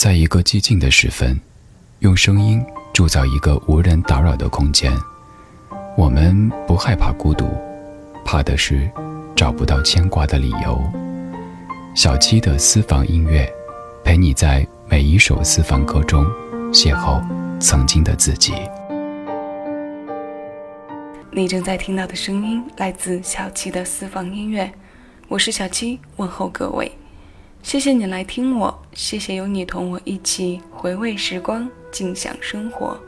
在一个寂静的时分，用声音铸造一个无人打扰的空间。我们不害怕孤独，怕的是找不到牵挂的理由。小七的私房音乐，陪你在每一首私房歌中邂逅曾经的自己。你正在听到的声音来自小七的私房音乐，我是小七，问候各位。谢谢你来听我，谢谢有你同我一起回味时光，静享生活。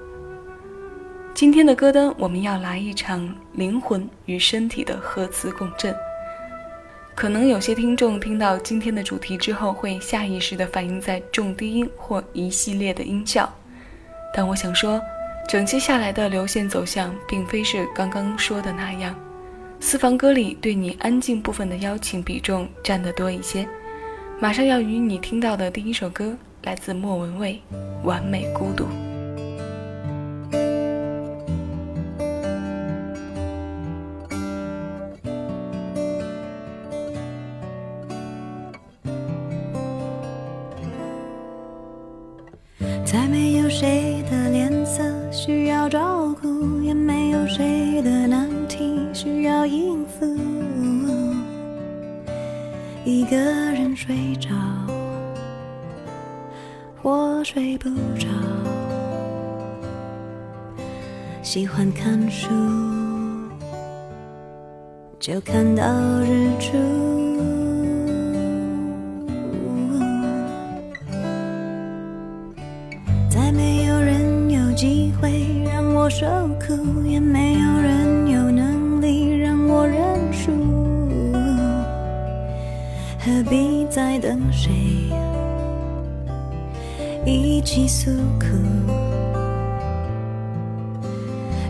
今天的歌单，我们要来一场灵魂与身体的核磁共振。可能有些听众听到今天的主题之后，会下意识地反应在重低音或一系列的音效，但我想说，整期下来的流线走向，并非是刚刚说的那样。私房歌里对你安静部分的邀请比重占得多一些。马上要与你听到的第一首歌，来自莫文蔚，《完美孤独》。一个人睡着，我睡不着。喜欢看书，就看到日出。再没有人有机会让我受苦，也没有在等谁？一起诉苦？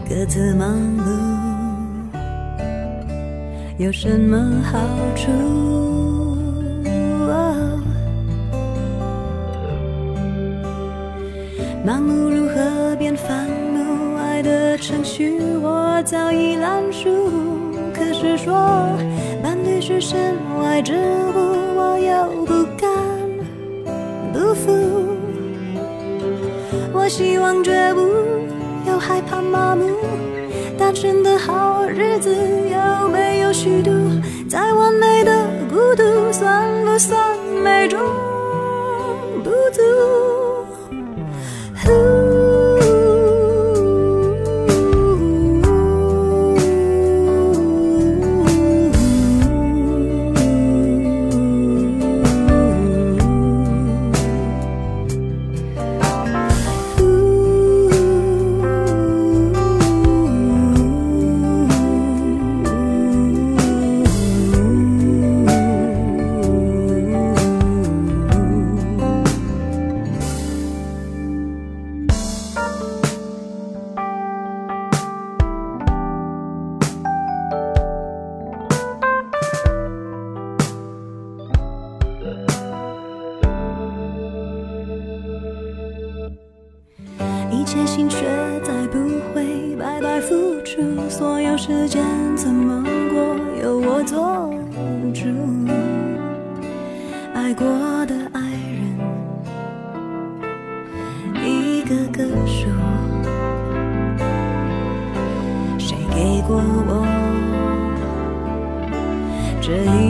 各自忙碌有什么好处？忙碌如何变烦怒？爱的程序我早已烂熟，可是说。是身外之物，我又不甘不服。我希望绝不，又害怕麻木。单纯的好日子有没有虚度？再完美的孤独，算不算美中个数，谁给过我这一？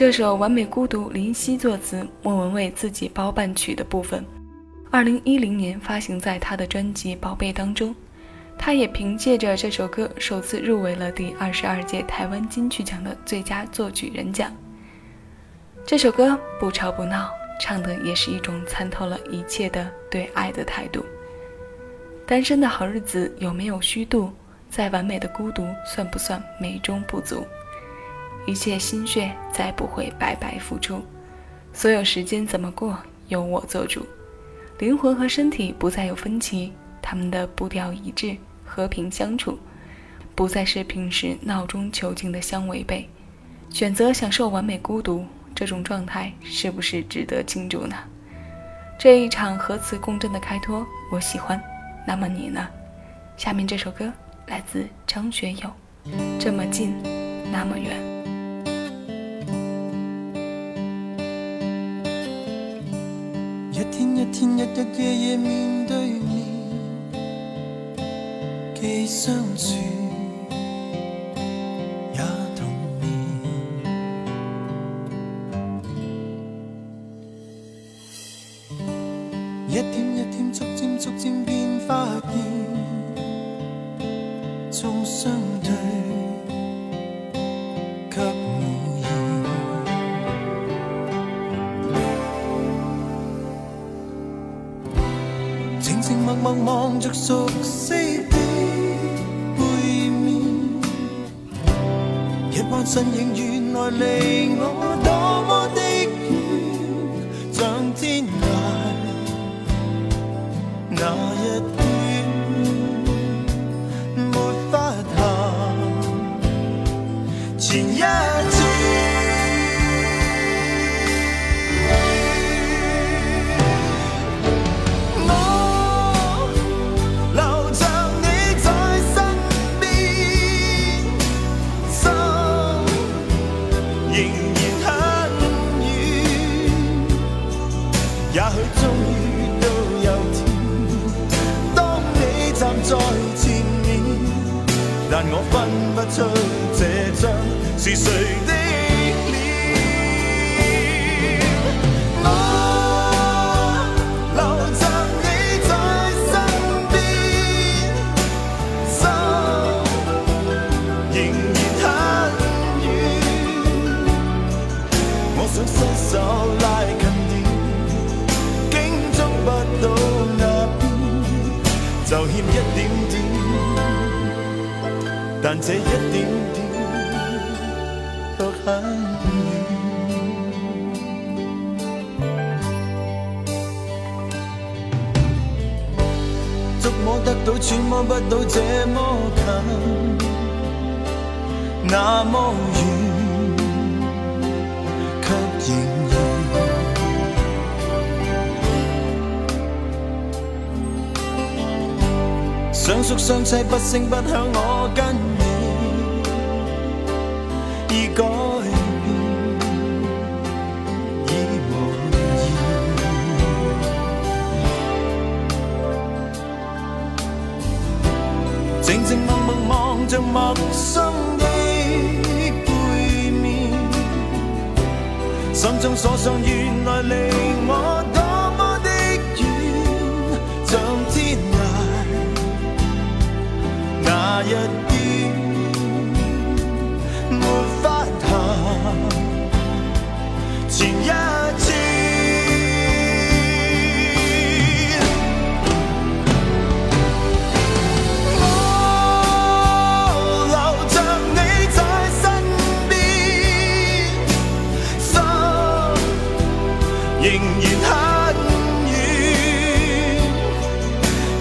这首《完美孤独》，林夕作词，莫文蔚自己包办曲的部分，二零一零年发行在他的专辑《宝贝》当中。他也凭借着这首歌首次入围了第二十二届台湾金曲奖的最佳作曲人奖。这首歌不吵不闹，唱的也是一种参透了一切的对爱的态度。单身的好日子有没有虚度？再完美的孤独算不算美中不足？一切心血再不会白白付出，所有时间怎么过由我做主。灵魂和身体不再有分歧，他们的步调一致。和平相处，不再是平时闹中求静的相违背。选择享受完美孤独这种状态，是不是值得庆祝呢？这一场核磁共振的开脱，我喜欢。那么你呢？下面这首歌来自张学友，《这么近，那么远》。天天，日日夜夜面对面。既相处身影原来离我多么的远，像天涯那一端，没法谈前一。这一点点却很远，触摸得到，揣摩不到这么近，那么远，却仍然相宿相栖，不声不响，我跟。陌生的背面，心中所想仍然很远。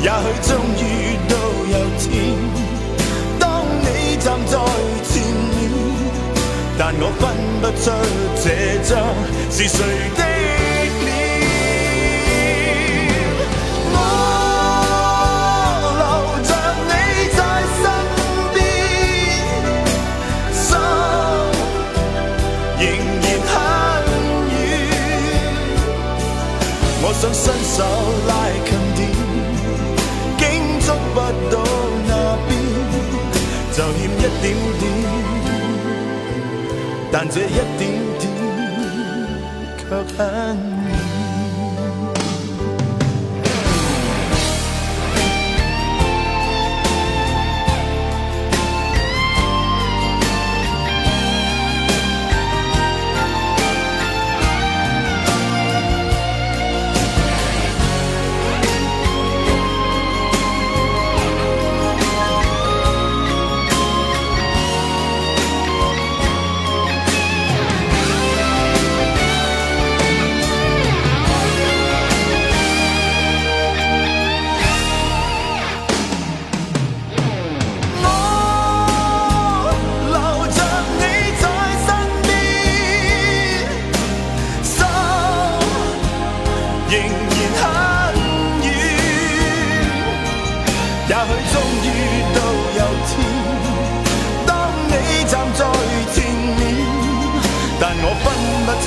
也许终于都有天，当你站在前面，但我分不出这张。是谁的伸手拉近点，竟捉不到那边，就欠一点点，但这一点点。却很也许终于到有天，当你站在前面，但我分不出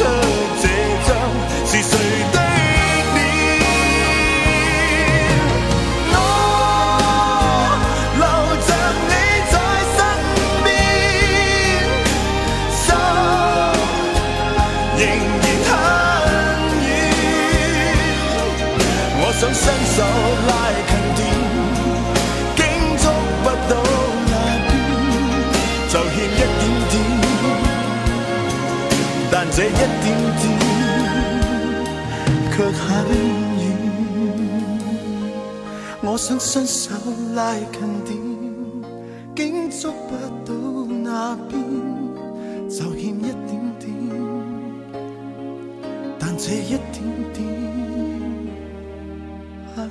这张是谁。想伸手拉近點，竟觸不到那邊，就欠一點點。但這一點點很遠。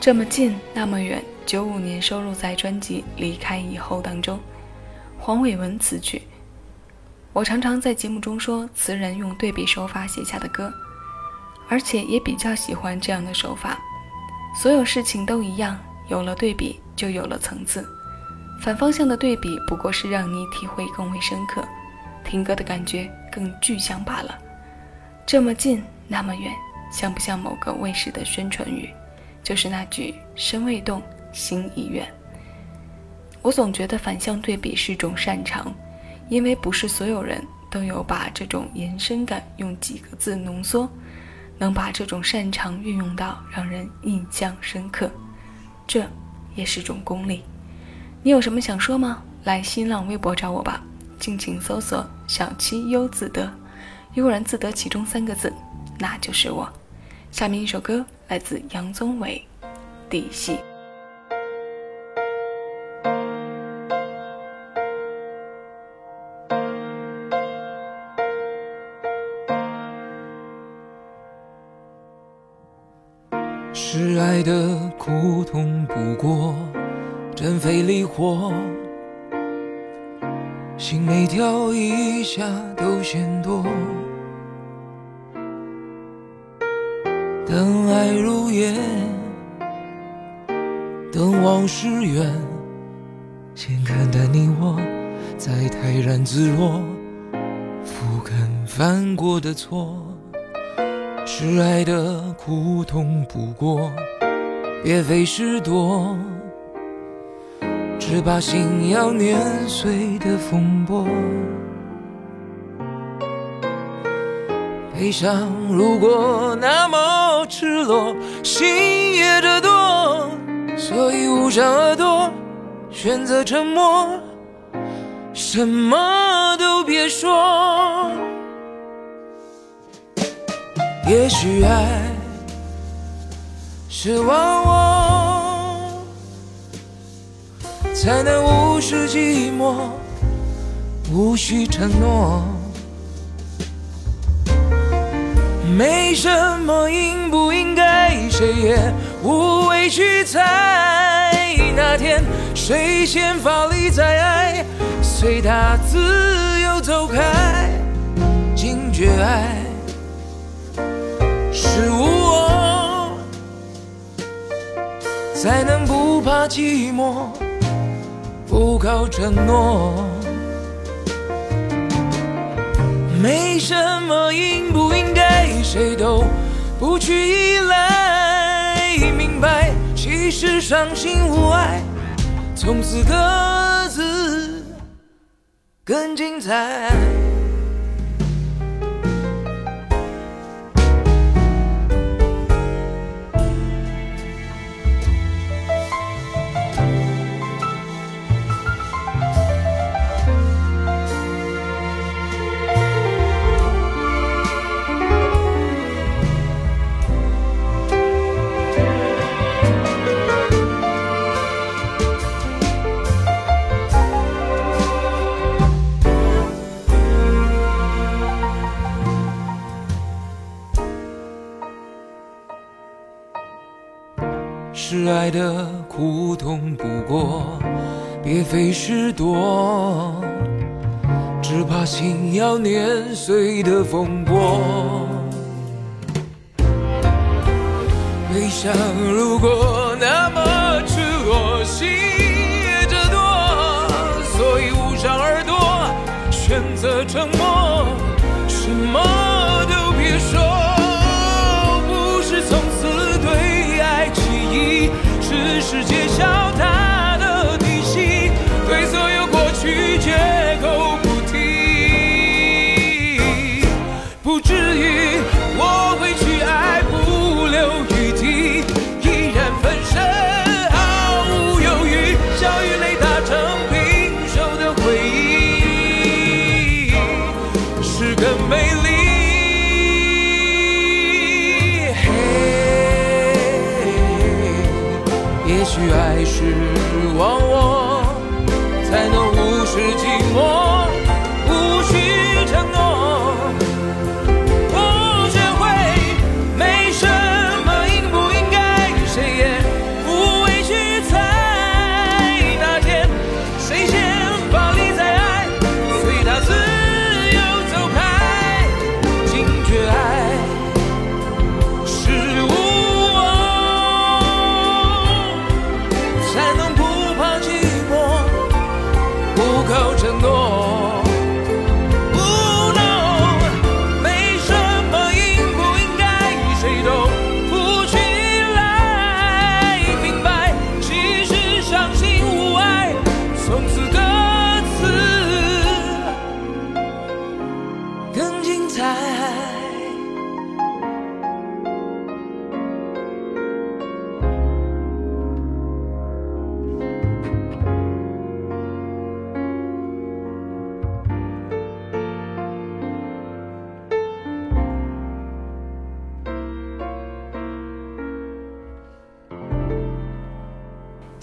这么近，那么远。九五年收录在专辑《离开以后》当中，黄伟文词曲。我常常在节目中说，词人用对比手法写下的歌，而且也比较喜欢这样的手法。所有事情都一样，有了对比就有了层次。反方向的对比不过是让你体会更为深刻，听歌的感觉更具象罢了。这么近，那么远，像不像某个卫视的宣传语？就是那句“身未动，心已远”。我总觉得反向对比是种擅长，因为不是所有人都有把这种延伸感用几个字浓缩，能把这种擅长运用到让人印象深刻，这也是种功力。你有什么想说吗？来新浪微博找我吧，敬请搜索“小七优自得”，悠然自得其中三个字，那就是我。下面一首歌来自杨宗纬，《底细》。苦痛不过真非离火，心每跳一下都嫌多。等爱如烟，等往事远，先看淡你我，再泰然自若，不肯犯过的错。是爱的苦痛不过，别费事多，只怕心要碾碎的风波。悲伤如果那么赤裸，心也这多，所以捂上耳朵，选择沉默，什么都别说。也许爱是忘我，才能无视寂寞，无需承诺。没什么应不应该，谁也无谓去猜。那天谁先发力再爱，随他自由走开。惊觉爱是无才能不怕寂寞，不靠承诺。没什么应不应该，谁都不去依赖。明白，其实伤心无碍，从此各自更精彩。爱的苦痛不过，别费事躲，只怕心要碾碎的风波。悲伤如果那么赤裸，心也折堕，所以捂上耳朵，选择沉默，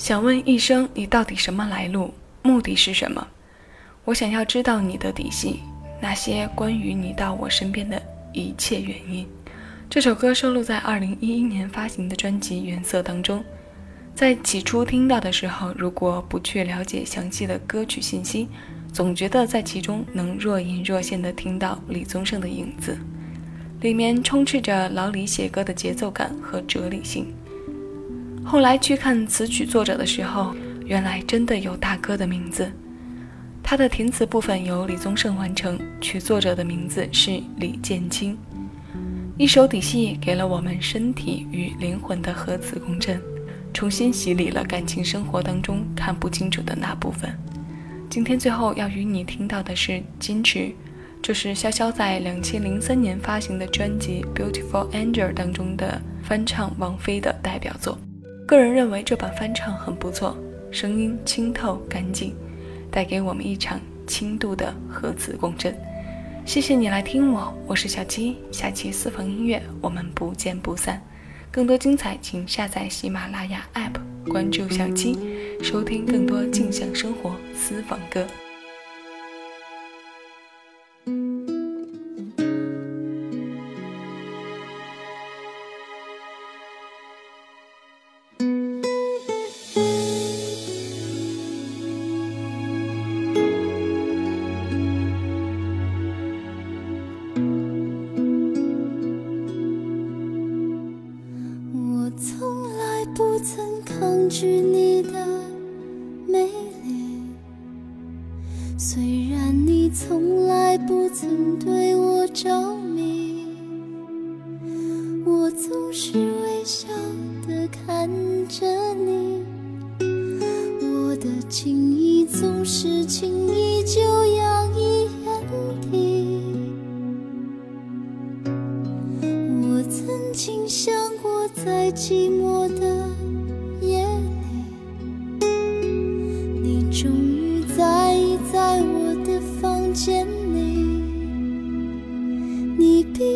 想问一生，你到底什么来路？目的是什么？我想要知道你的底细，那些关于你到我身边的一切原因。这首歌收录在2011年发行的专辑《原色》当中。在起初听到的时候，如果不去了解详细的歌曲信息，总觉得在其中能若隐若现地听到李宗盛的影子，里面充斥着老李写歌的节奏感和哲理性。后来去看词曲作者的时候，原来真的有大哥的名字。他的填词部分由李宗盛完成，曲作者的名字是李建清。一首底细给了我们身体与灵魂的核磁共振，重新洗礼了感情生活当中看不清楚的那部分。今天最后要与你听到的是《矜持》，这是潇潇在两千零三年发行的专辑《Beautiful Angel》当中的翻唱王菲的代表作。个人认为这版翻唱很不错，声音清透干净，带给我们一场轻度的核磁共振。谢谢你来听我，我是小七，下期私房音乐我们不见不散。更多精彩，请下载喜马拉雅 App，关注小七，收听更多静享生活私房歌。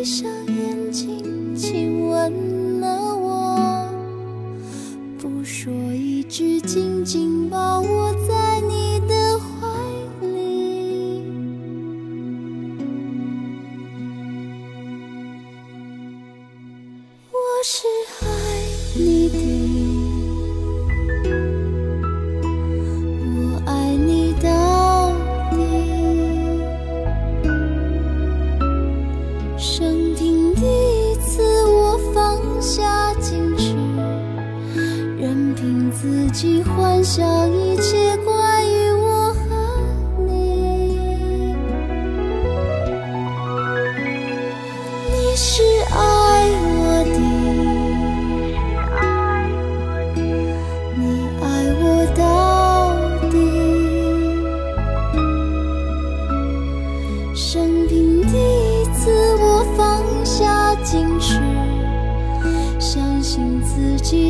上己